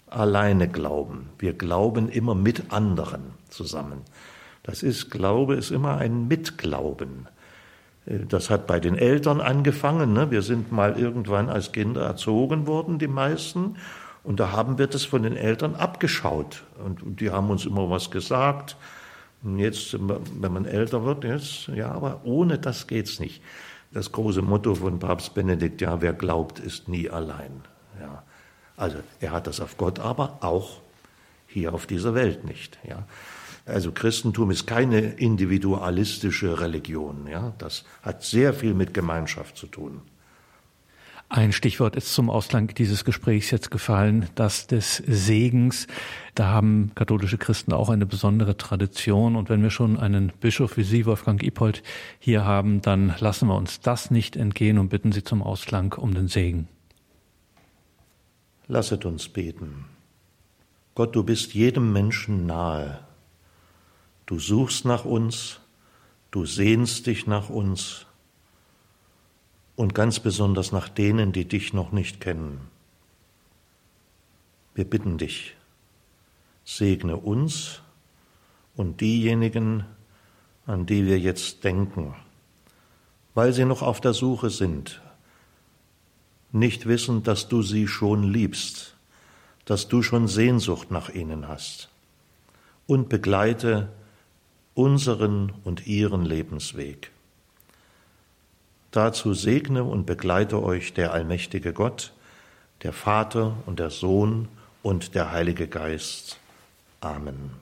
alleine glauben. Wir glauben immer mit anderen zusammen. Das ist, Glaube ist immer ein Mitglauben. Äh, das hat bei den Eltern angefangen. Ne? Wir sind mal irgendwann als Kinder erzogen worden, die meisten. Und da haben wir das von den Eltern abgeschaut. Und die haben uns immer was gesagt. Jetzt, wenn man älter wird, jetzt, ja, aber ohne das geht's nicht. Das große Motto von Papst Benedikt, ja, wer glaubt, ist nie allein. Ja. Also er hat das auf Gott, aber auch hier auf dieser Welt nicht. Ja. Also Christentum ist keine individualistische Religion. Ja. Das hat sehr viel mit Gemeinschaft zu tun. Ein Stichwort ist zum Ausgang dieses Gesprächs jetzt gefallen, das des Segens. Da haben katholische Christen auch eine besondere Tradition. Und wenn wir schon einen Bischof wie Sie, Wolfgang Ipold, hier haben, dann lassen wir uns das nicht entgehen und bitten Sie zum Ausklang um den Segen. Lasset uns beten. Gott, du bist jedem Menschen nahe. Du suchst nach uns, du sehnst dich nach uns und ganz besonders nach denen, die dich noch nicht kennen. Wir bitten dich, segne uns und diejenigen, an die wir jetzt denken, weil sie noch auf der Suche sind, nicht wissen, dass du sie schon liebst, dass du schon Sehnsucht nach ihnen hast. Und begleite unseren und ihren Lebensweg. Dazu segne und begleite euch der allmächtige Gott, der Vater und der Sohn und der Heilige Geist. Amen.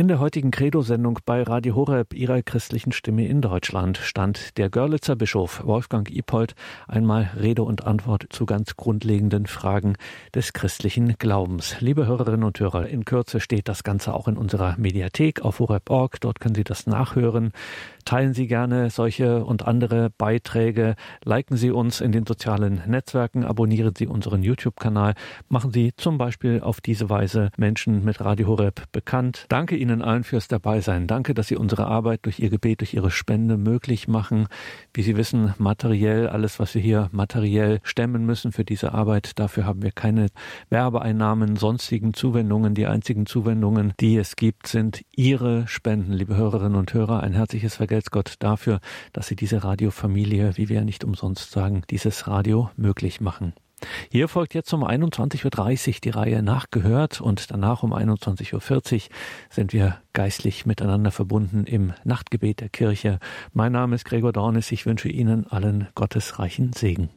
In der heutigen Credo-Sendung bei Radio Horeb, ihrer christlichen Stimme in Deutschland, stand der Görlitzer Bischof Wolfgang Ipold einmal Rede und Antwort zu ganz grundlegenden Fragen des christlichen Glaubens. Liebe Hörerinnen und Hörer, in Kürze steht das Ganze auch in unserer Mediathek auf horeb.org. Dort können Sie das nachhören. Teilen Sie gerne solche und andere Beiträge. Liken Sie uns in den sozialen Netzwerken. Abonnieren Sie unseren YouTube-Kanal. Machen Sie zum Beispiel auf diese Weise Menschen mit Radio Horeb bekannt. Danke Ihnen allen fürs Dabeisein. Danke, dass Sie unsere Arbeit durch Ihr Gebet, durch Ihre Spende möglich machen. Wie Sie wissen, materiell, alles, was wir hier materiell stemmen müssen für diese Arbeit, dafür haben wir keine Werbeeinnahmen, sonstigen Zuwendungen. Die einzigen Zuwendungen, die es gibt, sind Ihre Spenden, liebe Hörerinnen und Hörer. Ein herzliches Vergelt's Gott dafür, dass Sie diese Radiofamilie, wie wir ja nicht umsonst sagen, dieses Radio möglich machen. Hier folgt jetzt um 21.30 Uhr die Reihe Nachgehört und danach um 21.40 Uhr sind wir geistlich miteinander verbunden im Nachtgebet der Kirche. Mein Name ist Gregor Dornis. Ich wünsche Ihnen allen gottesreichen Segen.